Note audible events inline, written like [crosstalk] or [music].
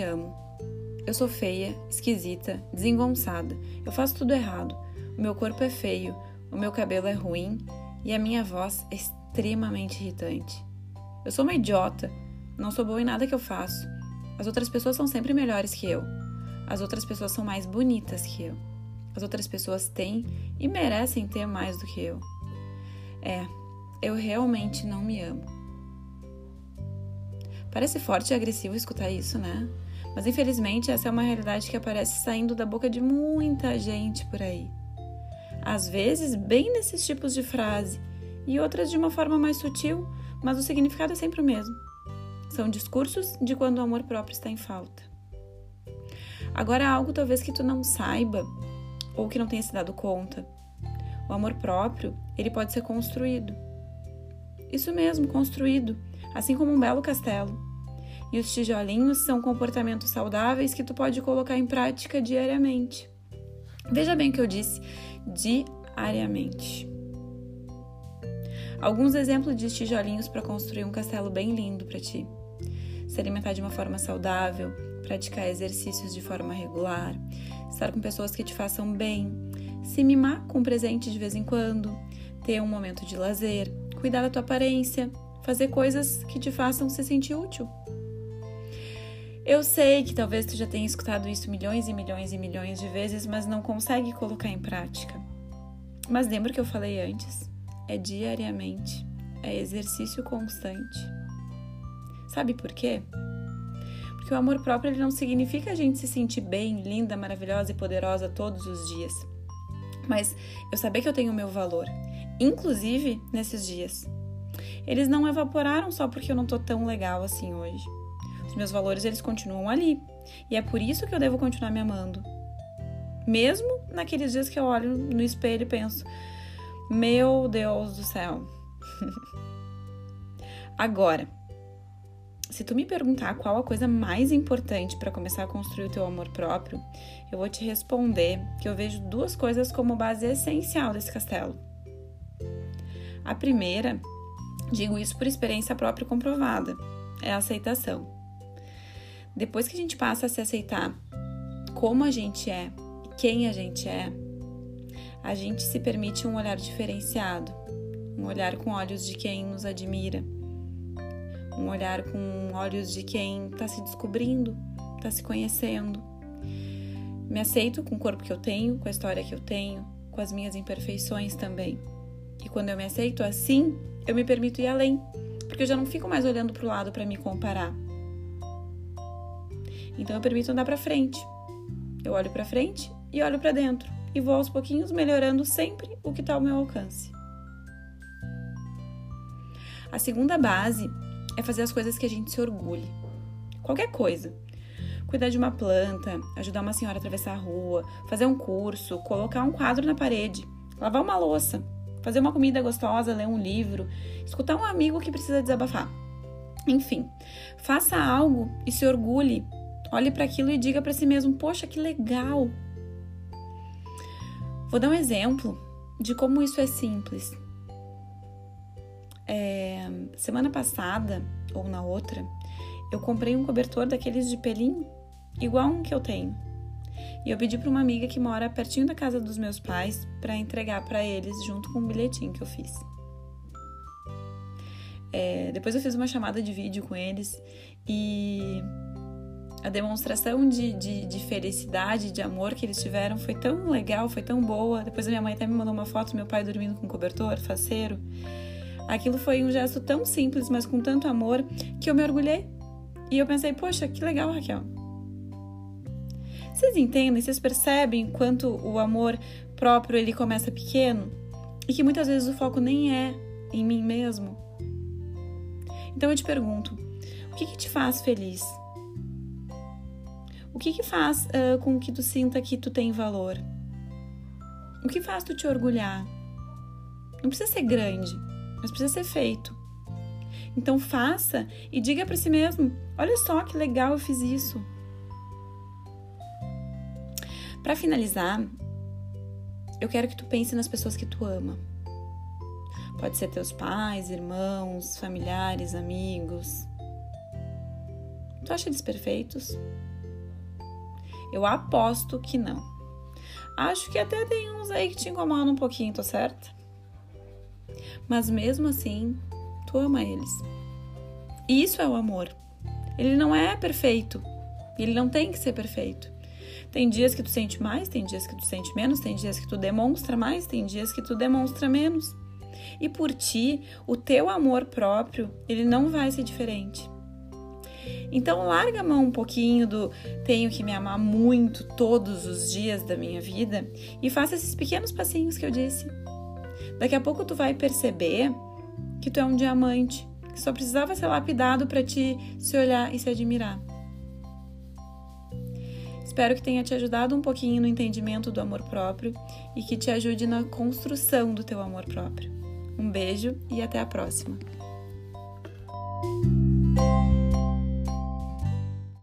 amo. Eu sou feia, esquisita, desengonçada. Eu faço tudo errado. O meu corpo é feio, o meu cabelo é ruim e a minha voz é extremamente irritante. Eu sou uma idiota, não sou boa em nada que eu faço. As outras pessoas são sempre melhores que eu. As outras pessoas são mais bonitas que eu. As outras pessoas têm e merecem ter mais do que eu. É, eu realmente não me amo. Parece forte e agressivo escutar isso, né? Mas infelizmente essa é uma realidade que aparece saindo da boca de muita gente por aí. Às vezes, bem nesses tipos de frase, e outras de uma forma mais sutil, mas o significado é sempre o mesmo. São discursos de quando o amor próprio está em falta. Agora, algo talvez que tu não saiba ou que não tenha se dado conta. O amor próprio, ele pode ser construído. Isso mesmo, construído, assim como um belo castelo. E os tijolinhos são comportamentos saudáveis que tu pode colocar em prática diariamente. Veja bem o que eu disse, diariamente. Alguns exemplos de tijolinhos para construir um castelo bem lindo para ti. Se alimentar de uma forma saudável, praticar exercícios de forma regular, estar com pessoas que te façam bem, se mimar com um presente de vez em quando, ter um momento de lazer, cuidar da tua aparência, fazer coisas que te façam se sentir útil. Eu sei que talvez tu já tenha escutado isso milhões e milhões e milhões de vezes, mas não consegue colocar em prática. Mas lembra que eu falei antes? É diariamente, é exercício constante. Sabe por quê? Porque o amor próprio ele não significa a gente se sentir bem, linda, maravilhosa e poderosa todos os dias. Mas eu saber que eu tenho o meu valor, inclusive nesses dias. Eles não evaporaram só porque eu não tô tão legal assim hoje. Meus valores eles continuam ali. E é por isso que eu devo continuar me amando. Mesmo naqueles dias que eu olho no espelho e penso: "Meu Deus do céu". [laughs] Agora, se tu me perguntar qual a coisa mais importante para começar a construir o teu amor próprio, eu vou te responder que eu vejo duas coisas como base essencial desse castelo. A primeira, digo isso por experiência própria comprovada, é a aceitação. Depois que a gente passa a se aceitar como a gente é quem a gente é, a gente se permite um olhar diferenciado, um olhar com olhos de quem nos admira um olhar com olhos de quem está se descobrindo, está se conhecendo. Me aceito com o corpo que eu tenho, com a história que eu tenho, com as minhas imperfeições também. E quando eu me aceito assim, eu me permito ir além, porque eu já não fico mais olhando para o lado para me comparar. Então eu permito andar para frente. Eu olho para frente e olho para dentro e vou aos pouquinhos melhorando sempre o que está ao meu alcance. A segunda base é fazer as coisas que a gente se orgulhe. Qualquer coisa. Cuidar de uma planta, ajudar uma senhora a atravessar a rua, fazer um curso, colocar um quadro na parede, lavar uma louça, fazer uma comida gostosa, ler um livro, escutar um amigo que precisa desabafar. Enfim, faça algo e se orgulhe. Olhe para aquilo e diga para si mesmo: Poxa, que legal! Vou dar um exemplo de como isso é simples. É, semana passada, ou na outra, eu comprei um cobertor daqueles de pelinho, igual um que eu tenho. E eu pedi para uma amiga que mora pertinho da casa dos meus pais para entregar para eles junto com um bilhetinho que eu fiz. É, depois eu fiz uma chamada de vídeo com eles e a demonstração de, de, de, felicidade, de amor que eles tiveram foi tão legal, foi tão boa. Depois a minha mãe até me mandou uma foto do meu pai dormindo com cobertor, faceiro. Aquilo foi um gesto tão simples, mas com tanto amor, que eu me orgulhei. E eu pensei, poxa, que legal, Raquel. Vocês entendem, vocês percebem quanto o amor próprio ele começa pequeno e que muitas vezes o foco nem é em mim mesmo? Então eu te pergunto, o que, que te faz feliz? O que, que faz uh, com que tu sinta que tu tem valor? O que faz tu te orgulhar? Não precisa ser grande, mas precisa ser feito. Então faça e diga para si mesmo: olha só que legal eu fiz isso. Para finalizar, eu quero que tu pense nas pessoas que tu ama. Pode ser teus pais, irmãos, familiares, amigos. Tu acha eles perfeitos? Eu aposto que não. Acho que até tem uns aí que te incomodam um pouquinho, tô certa? Mas mesmo assim, tu ama eles. E isso é o amor. Ele não é perfeito. Ele não tem que ser perfeito. Tem dias que tu sente mais, tem dias que tu sente menos, tem dias que tu demonstra mais, tem dias que tu demonstra menos. E por ti, o teu amor próprio, ele não vai ser diferente. Então larga a mão um pouquinho do tenho que me amar muito todos os dias da minha vida e faça esses pequenos passinhos que eu disse. Daqui a pouco tu vai perceber que tu é um diamante, que só precisava ser lapidado para te se olhar e se admirar. Espero que tenha te ajudado um pouquinho no entendimento do amor próprio e que te ajude na construção do teu amor próprio. Um beijo e até a próxima!